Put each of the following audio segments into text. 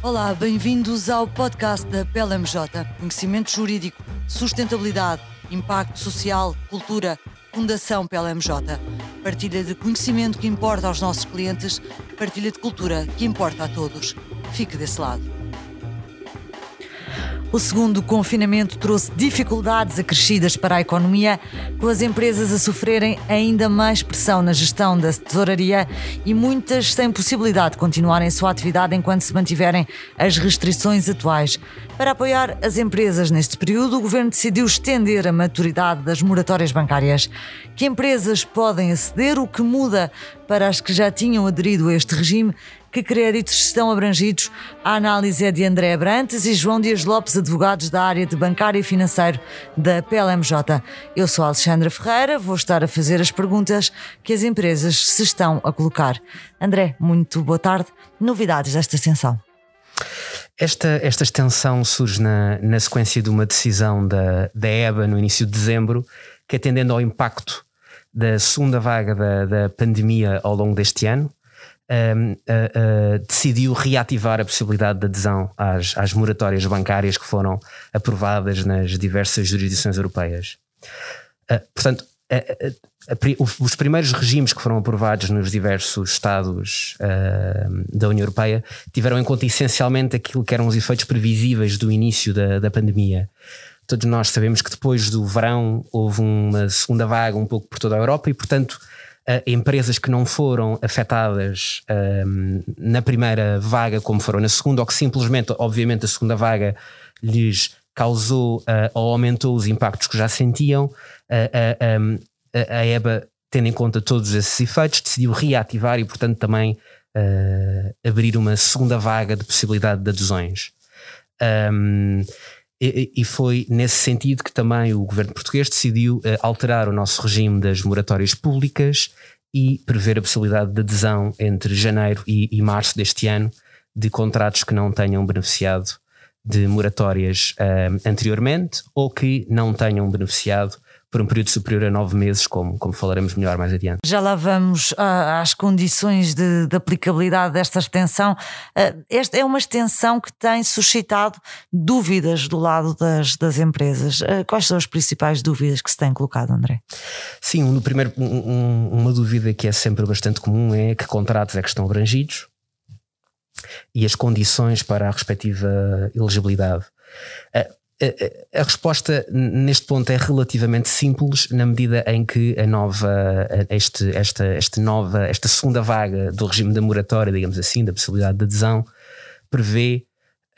Olá, bem-vindos ao podcast da PLMJ. Conhecimento jurídico, sustentabilidade, impacto social, cultura, Fundação PLMJ. Partilha de conhecimento que importa aos nossos clientes, partilha de cultura que importa a todos. Fique desse lado. O segundo confinamento trouxe dificuldades acrescidas para a economia, com as empresas a sofrerem ainda mais pressão na gestão da tesouraria e muitas sem possibilidade de continuarem sua atividade enquanto se mantiverem as restrições atuais. Para apoiar as empresas neste período, o governo decidiu estender a maturidade das moratórias bancárias. Que empresas podem aceder, o que muda para as que já tinham aderido a este regime que créditos estão abrangidos? A análise é de André Abrantes e João Dias Lopes, advogados da área de bancário e financeiro da PLMJ. Eu sou Alexandra Ferreira, vou estar a fazer as perguntas que as empresas se estão a colocar. André, muito boa tarde. Novidades desta extensão? Esta, esta extensão surge na, na sequência de uma decisão da, da EBA no início de dezembro, que atendendo ao impacto da segunda vaga da, da pandemia ao longo deste ano, um, uh, uh, decidiu reativar a possibilidade de adesão às, às moratórias bancárias que foram aprovadas nas diversas jurisdições europeias. Uh, portanto, os primeiros regimes que foram aprovados nos diversos Estados da União Europeia tiveram em conta essencialmente aquilo que eram os efeitos previsíveis do início da, da pandemia. Todos nós sabemos que depois do verão houve uma segunda vaga um pouco por toda a Europa e, portanto, empresas que não foram afetadas uh, na primeira vaga como foram na segunda, ou que simplesmente, obviamente, a segunda vaga lhes causou uh, ou aumentou os impactos que já sentiam, um, a EBA, tendo em conta todos esses efeitos, decidiu reativar e, portanto, também abrir uma segunda vaga de possibilidade de adesões. Um, e, foi nesse sentido que também o governo português decidiu uh, alterar o nosso regime das moratórias públicas e prever a possibilidade de adesão entre janeiro e, e março deste ano de contratos que não tenham beneficiado de moratórias uh, anteriormente ou que não tenham beneficiado por um período superior a nove meses, como, como falaremos melhor mais adiante. Já lá vamos ah, às condições de, de, aplicabilidade desta extensão. Ah, esta é uma extensão que tem suscitado dúvidas do lado das, das empresas. Ah, quais são as principais dúvidas que se têm colocado, André? Sim, no primeiro, um, uma dúvida que é sempre bastante comum é que contratos é que estão abrangidos e as condições para a respectiva elegibilidade a, resposta neste ponto é relativamente simples na medida em que a nova este, esta, esta nova esta segunda vaga do regime da moratória digamos assim da possibilidade de adesão prevê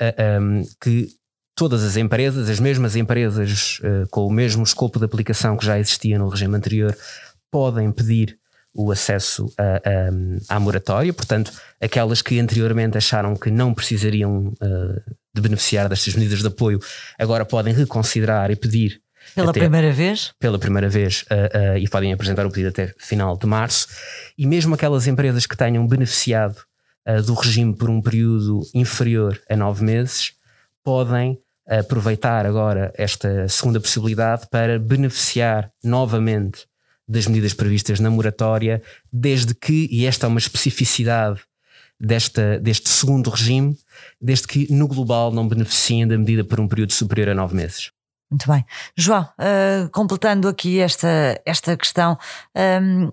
uh, um, que todas as empresas as mesmas empresas uh, com o mesmo escopo de aplicação que já existia no regime anterior podem pedir o acesso a, a, à moratória, portanto, aquelas que anteriormente acharam que não precisariam uh, de beneficiar destas medidas de apoio, agora podem reconsiderar e pedir. Pela até, primeira vez? Pela primeira vez, uh, uh, e podem apresentar o pedido até final de março. E mesmo aquelas empresas que tenham beneficiado do regime por um período inferior a nove meses, podem aproveitar agora esta segunda possibilidade para beneficiar novamente das medidas previstas na moratória, desde que, e esta é uma especificidade desta, deste segundo regime, desde que no global não beneficiem da medida por um período superior a nove meses. Muito bem. João, uh, completando aqui esta, esta questão, um, ehm,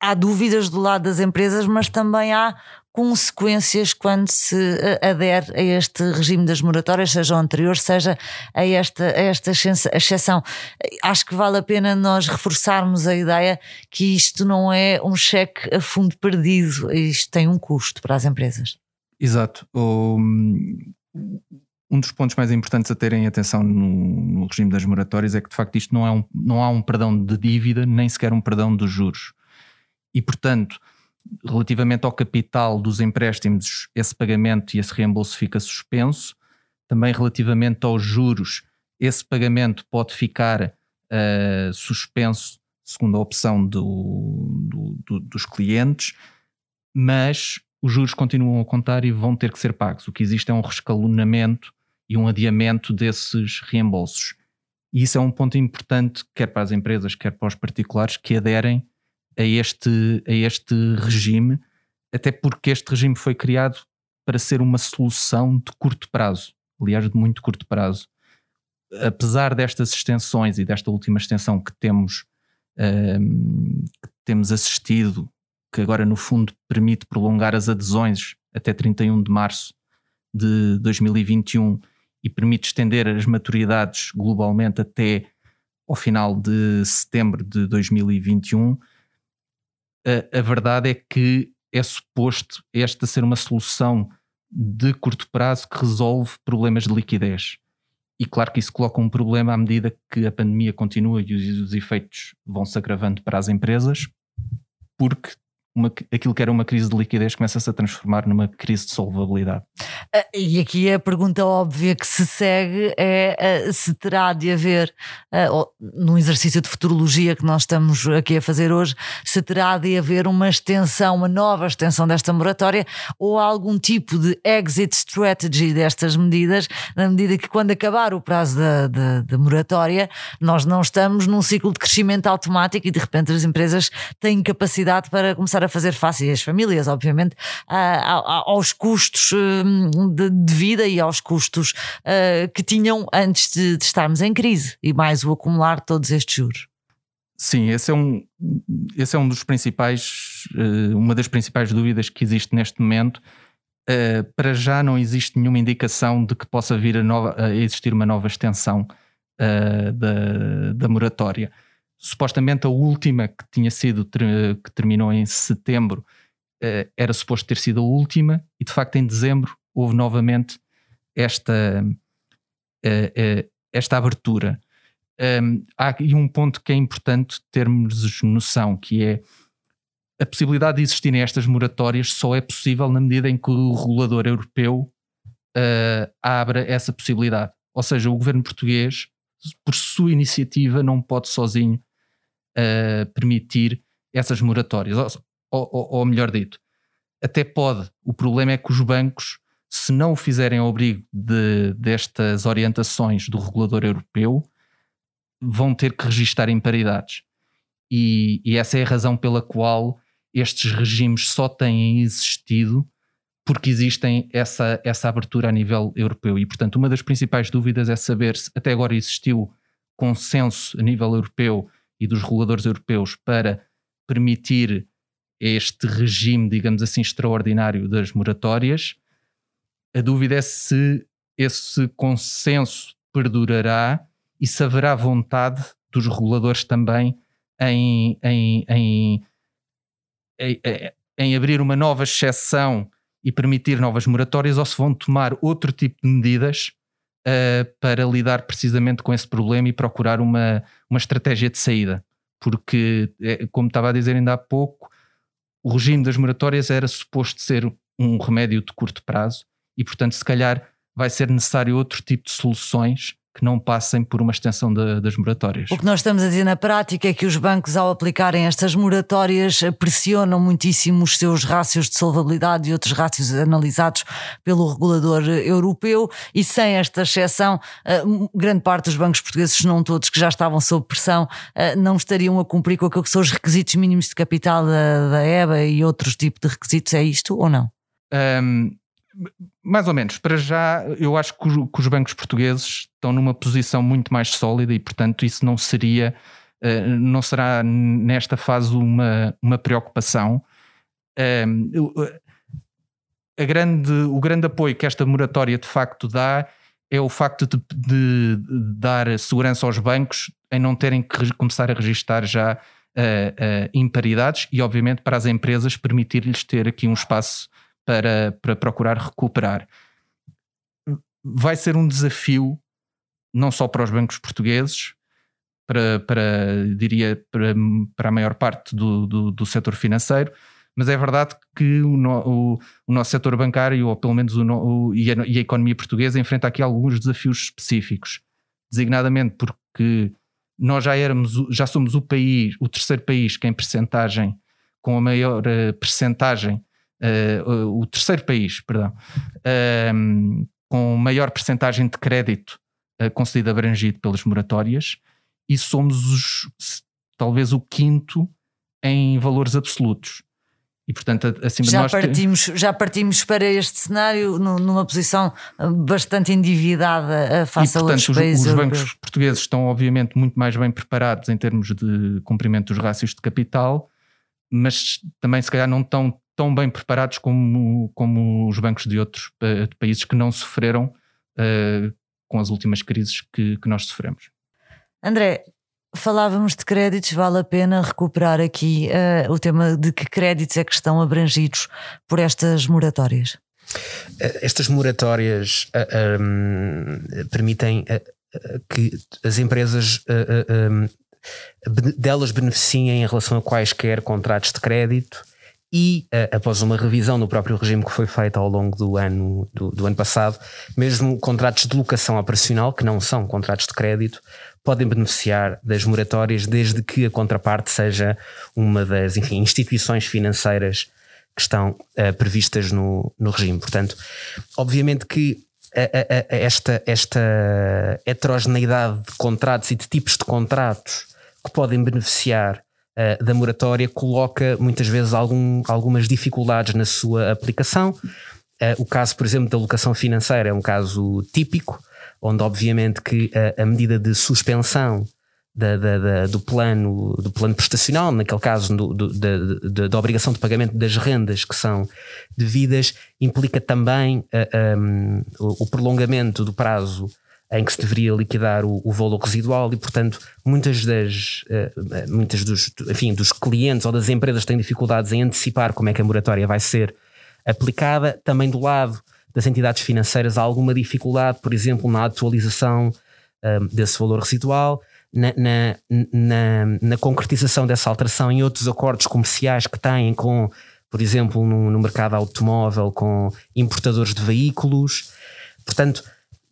há dúvidas do lado das empresas, mas também há consequências quando se eh, adere a este regime das moratórias, seja o anterior, seja a esta, a esta exceção. Acho que vale a pena nós reforçarmos a ideia que isto não é um cheque a fundo perdido, isto tem um custo para as empresas. Exato. Um dos pontos mais importantes a terem atenção no, no, regime das moratórias é que de facto isto não, é um, não há um perdão de dívida, nem sequer um perdão dos juros. E portanto, relativamente ao capital dos empréstimos, esse pagamento e esse reembolso fica suspenso. Também relativamente aos juros, esse pagamento pode ficar uh, suspenso, segundo a opção do, do, do, dos clientes, mas os juros continuam a contar e vão ter que ser pagos. O que existe é um rescalonamento e um adiamento desses reembolsos. E isso é um ponto importante, quer para as empresas, quer para os particulares que aderem a este, a este regime, até porque este regime foi criado para ser uma solução de curto prazo, aliás, de muito curto prazo. Apesar destas extensões e desta última extensão que temos, um, que temos assistido, que agora no fundo permite prolongar as adesões até 31 de março de 2021 e permite estender as maturidades globalmente até ao final de setembro de 2021, a, a verdade é que é suposto esta ser uma solução de curto prazo que resolve problemas de liquidez. E claro que isso coloca um problema à medida que a pandemia continua e os, os efeitos vão se agravando para as empresas, porque uma, aquilo que era uma crise de liquidez começa-se a transformar numa crise de solvabilidade. Ah, e aqui a pergunta óbvia que se segue é ah, se terá de haver, uh, num exercício de futurologia que nós estamos aqui a fazer hoje, se terá de haver uma extensão, uma nova extensão desta moratória ou algum tipo de exit strategy destas medidas, na medida que quando acabar o prazo da, da, da moratória, nós não estamos num ciclo de crescimento automático e de repente as empresas têm capacidade para começar a a fazer face, as famílias, obviamente, aos custos hum, de, de, vida e aos custos uh, que tinham antes de, de estarmos em crise e mais o acumular de todos estes juros. Sim, esse é um, esse é um dos principais, uh, uma das principais dúvidas que existe neste momento. Uh, para já não existe nenhuma indicação de que possa vir a, nova, a existir uma nova extensão uh, da, da moratória supostamente a última que tinha sido, que terminou em setembro, eh, era suposto ter sido a última, e de facto em dezembro houve novamente esta, eh, eh, esta abertura. Há aqui um ponto que é importante termos noção, que é a possibilidade de existirem estas moratórias só é possível na medida em que o regulador europeu uh, abra essa possibilidade. Ou seja, o governo português, por sua iniciativa, não pode sozinho permitir essas moratórias. Ou, ou, ou, melhor dito, até pode. O problema é que os bancos, se não o fizerem ao abrigo de, destas orientações do regulador europeu, vão ter que registar imparidades. E, e essa é a razão pela qual estes regimes só têm existido porque existem essa, essa abertura a nível europeu. E, portanto, uma das principais dúvidas é saber se até agora existiu consenso a nível europeu e dos reguladores europeus para permitir este regime, digamos assim, extraordinário das moratórias. A dúvida é se esse consenso perdurará e se haverá vontade dos reguladores também em, em, em, em, abrir uma nova exceção e permitir novas moratórias ou se vão tomar outro tipo de medidas uh, para lidar precisamente com esse problema e procurar uma, uma estratégia de saída. Porque, é, como estava a dizer ainda há pouco, o regime das moratórias era suposto ser um remédio de curto prazo e, portanto, se calhar vai ser necessário outro tipo de soluções que não passem por uma extensão das moratórias. O que nós estamos a dizer na prática é que os bancos, ao aplicarem estas moratórias, pressionam muitíssimo os seus rácios de solvabilidade e outros rácios analisados pelo regulador europeu, e sem esta exceção, eh, grande parte dos bancos portugueses, se não todos, que já estavam sob pressão, eh, não estariam a cumprir com aquilo que são os requisitos mínimos de capital da, da EBA e outros tipos de requisitos. É isto ou não? Um, mais ou menos. Para já, eu acho que, os bancos portugueses estão numa posição muito mais sólida e, portanto, isso não seria, uh, não será nesta fase uma, uma preocupação. Uh, a grande, o grande apoio que esta moratória de facto dá é o facto de, de, dar segurança aos bancos em não terem que começar a registar já uh, imparidades e, obviamente, para as empresas permitir-lhes ter aqui um espaço para, para procurar recuperar. Vai ser um desafio, não só para os bancos portugueses, para, para diria, para, para a maior parte do, do, do setor financeiro, mas é verdade que o, no, o, o nosso setor bancário, ou pelo menos o, e, a, e, a, economia portuguesa, enfrenta aqui alguns desafios específicos, designadamente porque nós já éramos, já somos o país, o terceiro país que em percentagem, com a maior uh, percentagem uh, o terceiro país, perdão, uh, com maior percentagem de crédito uh, concedido abrangido pelas moratórias e somos os, talvez o quinto em valores absolutos. E portanto, acima já de nós. Partimos, já partimos para este cenário numa posição bastante endividada face e, portanto, a outros os, países. Os bancos portugueses estão, obviamente, muito mais bem preparados em termos de cumprimento dos rácios de capital, mas também, se calhar, não estão tão bem preparados como, como os bancos de outros de países que não sofreram uh, com as últimas crises que, que nós sofremos. André, Falávamos de créditos, vale a pena recuperar aqui uh, o tema de que créditos é que estão abrangidos por estas moratórias? Eh, estas moratórias uh, eh, um, permitem uh, que as empresas um, delas beneficiem em relação a quaisquer contratos de crédito e após uma revisão no próprio regime que foi feita ao longo do ano, do, do ano passado, mesmo contratos de locação operacional, que não são contratos de crédito, podem beneficiar das moratórias desde que a contraparte seja uma das enfim, instituições financeiras que estão uh, previstas no, no regime. Portanto, obviamente que a, a, a esta, esta heterogeneidade de contratos e de tipos de contratos que podem beneficiar uh, da moratória coloca muitas vezes algum, algumas dificuldades na sua aplicação. Uh, o caso, por exemplo, da locação financeira é um caso típico onde obviamente que a, a medida de suspensão da, da, da, do plano do plano prestacional, naquele caso do, do, da, da, obrigação de pagamento das rendas que são devidas, implica também uh, um, o, o prolongamento do prazo em que se deveria liquidar o, o valor residual e, portanto, muitas das uh, muitas dos, enfim, dos clientes ou das empresas têm dificuldades em antecipar como é que a moratória vai ser aplicada. Também do lado das entidades financeiras há alguma dificuldade, por exemplo, na atualização um, desse valor residual, na, na, na, na, concretização dessa alteração em outros acordos comerciais que têm com, por exemplo, no, no mercado automóvel, com importadores de veículos. Portanto,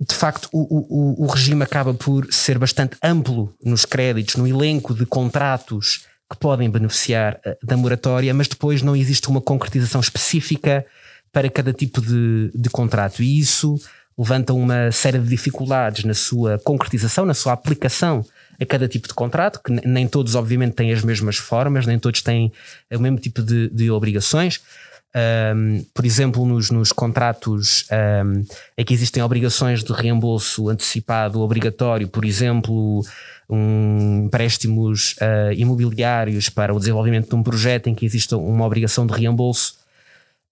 de facto, o, o, o regime acaba por ser bastante amplo nos créditos, no elenco de contratos que podem beneficiar uh, da moratória, mas depois não existe uma concretização específica para cada tipo de, de contrato. E isso levanta uma série de dificuldades na sua concretização, na sua aplicação a cada tipo de contrato, que nem todos, obviamente, têm as mesmas formas, nem todos têm o mesmo tipo de, de obrigações. Um, por exemplo, nos, nos contratos um, é que existem obrigações de reembolso antecipado obrigatório, por exemplo, um, empréstimos uh, imobiliários para o desenvolvimento de um projeto em que exista uma obrigação de reembolso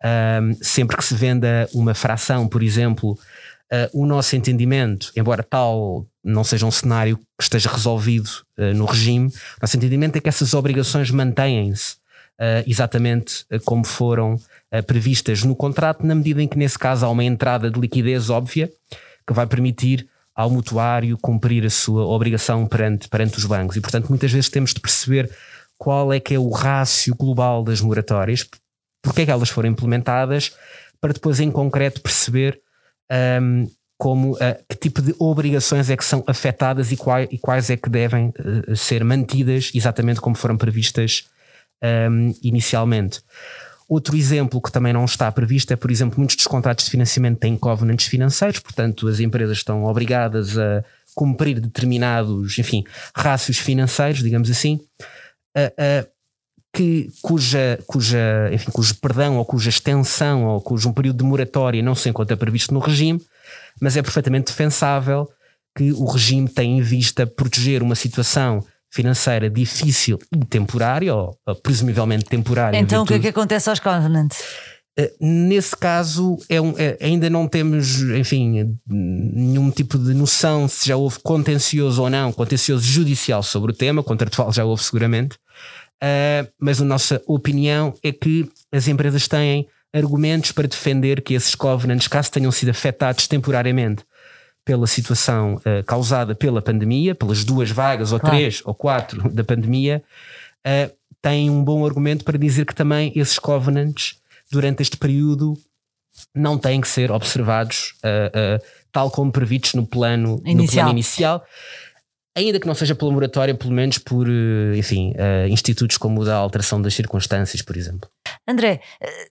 um, sempre que se venda uma fração, por exemplo, uh, o nosso entendimento, embora tal não seja um cenário que esteja resolvido uh, no regime, o nosso entendimento é que essas obrigações mantêm-se exatamente como foram previstas no contrato, na medida em que, nesse caso, há uma entrada de liquidez óbvia que vai permitir ao mutuário cumprir a sua obrigação perante, perante os bancos. E, portanto, muitas vezes temos de perceber qual é que é o rácio global das moratórias, porque é que elas foram implementadas, para depois em concreto perceber um, como uh, que tipo de obrigações é que são afetadas e, quais, e quais é que devem uh, ser mantidas exatamente como foram previstas um, inicialmente. Outro exemplo que também não está previsto é, por exemplo, muitos dos contratos de financiamento têm covenants financeiros, portanto, as empresas estão obrigadas a cumprir determinados, enfim, rácios financeiros, digamos assim. Uh, que, cuja, cuja, enfim, cujo perdão ou cuja extensão ou cujo um período de moratória não se encontra previsto no regime, mas é perfeitamente defensável que o regime tem em vista proteger uma situação financeira difícil e temporária, ou, presumivelmente temporária. Então o que é que acontece aos covenants? Eh, nesse caso, é um, é, ainda não temos, enfim, nenhum tipo de noção se já houve contencioso ou não, contencioso judicial sobre o tema, contratual já houve seguramente, Uh, mas a nossa opinião é que as empresas têm argumentos para defender que esses covenants, caso tenham sido afetados temporariamente pela situação uh, causada pela pandemia, pelas duas vagas, ou claro. três, ou quatro da pandemia, uh, têm um bom argumento para dizer que também esses covenants, durante este período, não têm que ser observados uh, tal como previstos no plano inicial. No plano inicial ainda que não seja pela moratória, pelo menos por, enfim, institutos como o da alteração das circunstâncias, por exemplo. André, eh,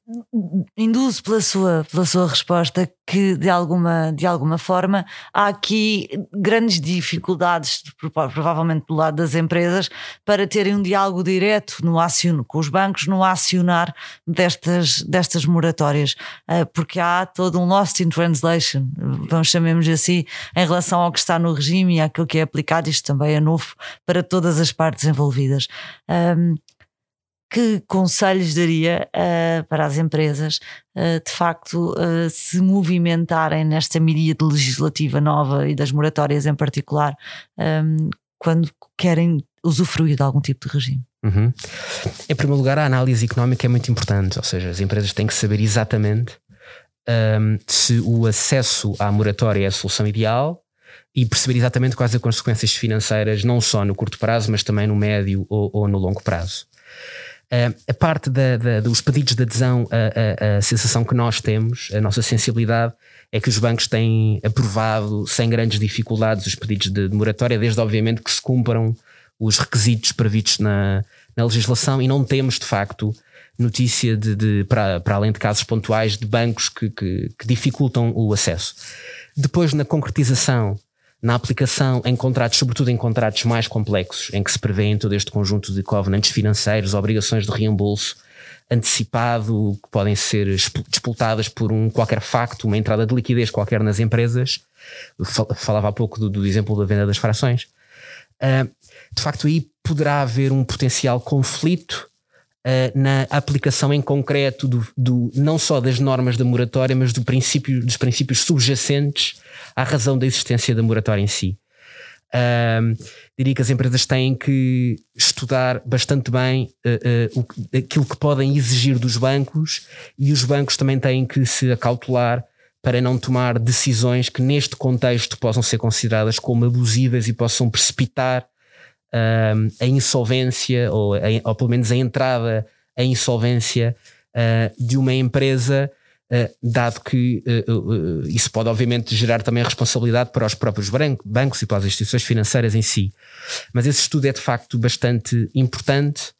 induzo pela sua, pela sua resposta que de alguma, de alguma forma há aqui grandes dificuldades, provavelmente do lado das empresas, para terem um diálogo direto no acion, com os bancos no acionar destas, destas moratórias, eh, porque há todo um lost in translation, vamos chamemos assim, em relação ao que está no regime e àquilo que é aplicado, isto também é novo para todas as partes envolvidas. Um, que conselhos daria uh, para as empresas uh, de facto uh, se movimentarem nesta medida legislativa nova e das moratórias em particular um, quando querem usufruir de algum tipo de regime? Uhum. Em primeiro lugar, a análise económica é muito importante, ou seja, as empresas têm que saber exatamente um, se o acesso à moratória é a solução ideal e perceber exatamente quais as consequências financeiras, não só no curto prazo, mas também no médio ou, ou no longo prazo. Uh, a parte da, da, dos pedidos de adesão, a, a, a, sensação que nós temos, a nossa sensibilidade, é que os bancos têm aprovado sem grandes dificuldades os pedidos de, de moratória, desde obviamente que se cumpram os requisitos previstos na, na legislação e não temos de facto notícia de, de para, para além de casos pontuais de bancos que, que, que dificultam o acesso. Depois, na concretização na aplicação em contratos, sobretudo em contratos mais complexos, em que se prevê todo este conjunto de covenants financeiros, obrigações de reembolso antecipado, que podem ser disputadas por um qualquer facto, uma entrada de liquidez qualquer nas empresas. Falava há pouco do, do exemplo da venda das frações. Uh, de facto, aí poderá haver um potencial conflito uh, na aplicação em concreto do, do, não só das normas da moratória, mas do princípio, dos princípios subjacentes à razão da existência da moratória em si. Uh, diria que as empresas têm que estudar bastante bem uh, aquilo que podem exigir dos bancos e os bancos também têm que se acautelar para não tomar decisões que neste contexto possam ser consideradas como abusivas e possam precipitar a insolvência ou, a, ou, pelo menos a entrada em insolvência de uma empresa eh, dado que eh, isso pode obviamente gerar também responsabilidade para os próprios bancos e para as instituições financeiras em si. Mas esse estudo é de facto bastante importante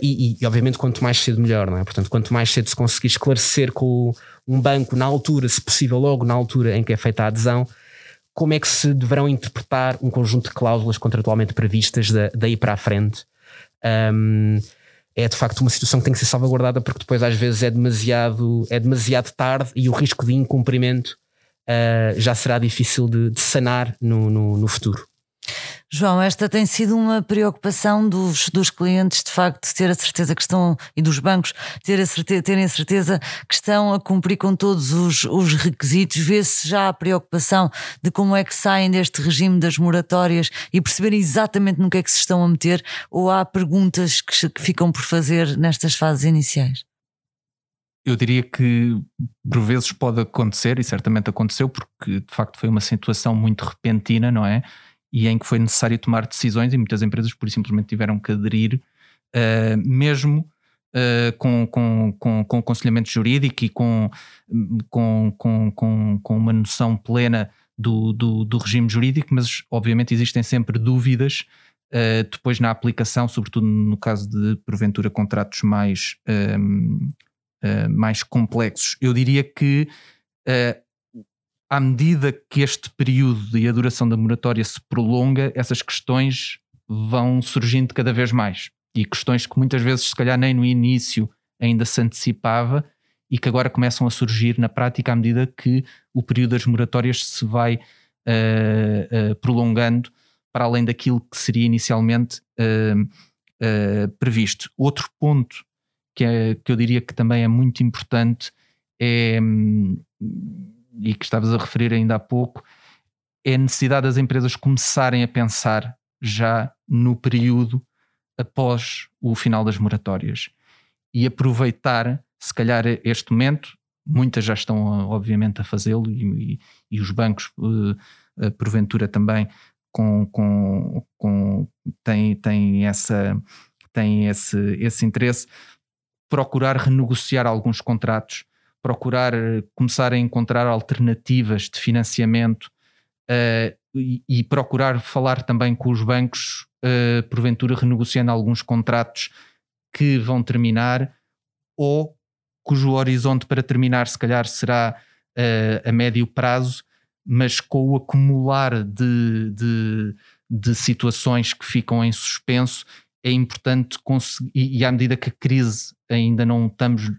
e, e, obviamente quanto mais cedo melhor, não é? Portanto, quanto mais cedo se conseguir esclarecer com um banco na altura, se possível logo na altura em que é feita a adesão, como é que se deverão interpretar um conjunto de cláusulas contratualmente previstas daí para a frente. Um, é de facto uma situação que tem que ser salvaguardada porque depois às vezes é demasiado, é demasiado tarde e o risco de incumprimento uh, já será difícil de, de sanar no, no, no futuro. João, esta tem sido uma preocupação dos, dos clientes, de facto, ter a certeza que estão, e dos bancos, ter a certeza, terem a certeza que estão a cumprir com todos os, os requisitos. Vê-se já a preocupação de como é que saem deste regime das moratórias e perceberem exatamente no que é que se estão a meter, ou há perguntas que, que ficam por fazer nestas fases iniciais? Eu diria que por vezes pode acontecer, e certamente aconteceu, porque de facto foi uma situação muito repentina, não é? E em que foi necessário tomar decisões e muitas empresas por simplesmente tiveram que aderir, uh, mesmo uh, com, com, com, com aconselhamento jurídico e com, com, com, com, uma noção plena do, do, do, regime jurídico, mas obviamente existem sempre dúvidas uh, depois na aplicação, sobretudo no caso de porventura contratos mais, mais complexos. Eu diria que à medida que este período e a duração da moratória se prolonga, essas questões vão surgindo cada vez mais. E questões que muitas vezes, se calhar, nem no início ainda se antecipava e que agora começam a surgir na prática à medida que o período das moratórias se vai uh, uh, prolongando para além daquilo que seria inicialmente uh, previsto. Outro ponto que, é, que eu diria que também é muito importante é. Hum, e que estavas a referir ainda há pouco, é a necessidade das empresas começarem a pensar já no período após o final das moratórias e aproveitar, se calhar, este momento. Muitas já estão, obviamente, a fazê-lo e, e, e, os bancos, uh, porventura, também com, com, com, têm, têm, essa, têm esse, esse interesse. Procurar renegociar alguns contratos procurar eh, começar a encontrar alternativas de financiamento uh, e, e, procurar falar também com os bancos, uh, porventura renegociando alguns contratos que vão terminar ou cujo horizonte para terminar, se calhar, será uh, a médio prazo, mas com o acumular de, de, de situações que ficam em suspenso, é importante conseguir, e, e à medida que a crise ainda não estamos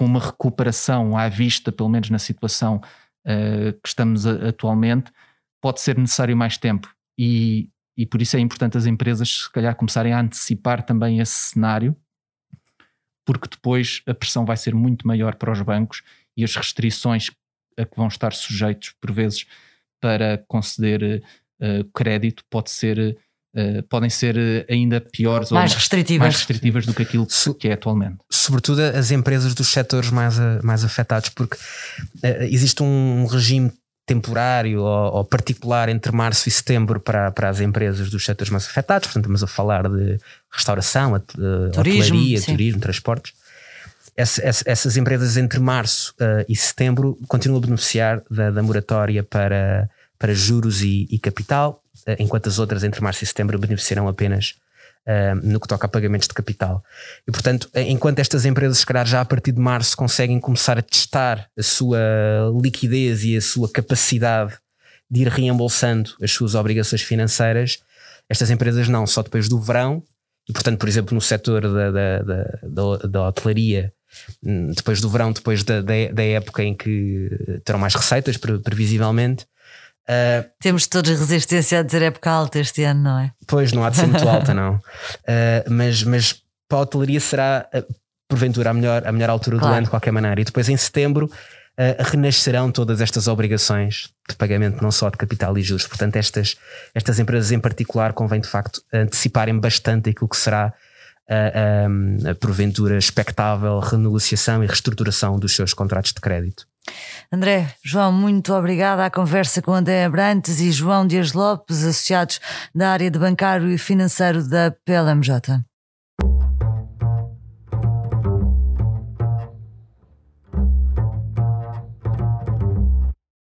com uma recuperação à vista, pelo menos na situação uh, que estamos a, atualmente, pode ser necessário mais tempo. E, e por isso é importante as empresas, se calhar, começarem a antecipar também esse cenário, porque depois a pressão vai ser muito maior para os bancos e as restrições a que vão estar sujeitos, por vezes, para conceder uh, crédito, pode ser Uh, podem ser eh, ainda piores mais ou restritivas. mais restritivas do que aquilo que é atualmente. Sobretudo as empresas dos setores mais, mais afetados, porque uh, existe um regime temporário ou, ou, particular entre março e setembro para, para as empresas dos setores mais afetados, portanto, estamos a falar de restauração, turismo, hotelaria, turismo, transportes. Essa, essa, essas empresas entre março uh, e setembro continuam a beneficiar da, da moratória para, para juros e, e capital eh, enquanto as outras entre março e setembro beneficiarão apenas uh, no que toca a pagamentos de capital. E portanto, enquanto estas empresas, se calhar já a partir de março, conseguem começar a testar a sua liquidez e a sua capacidade de ir reembolsando as suas obrigações financeiras, estas empresas não, só depois do verão, e portanto, por exemplo, no setor da, da, da, da, da hotelaria, hum, depois do verão, depois da, da, da época em que terão mais receitas, previsivelmente, Uh, Temos todos resistência a dizer época alta este ano, não é? Pois, não há de ser muito alta, não. Uh, mas, mas para a hotelaria será, uh, porventura, a melhor, a melhor altura claro. do ano, de qualquer maneira. E depois, em setembro, renascerão todas estas obrigações de pagamento, não só de capital e juros. Portanto, estas, estas empresas em particular convém, de facto, anteciparem bastante aquilo que será. a porventura expectável renegociação e reestruturação dos seus contratos de crédito. André, João, muito obrigada à conversa com André Abrantes e João Dias Lopes, associados da área de bancário e financeiro da PLMJ.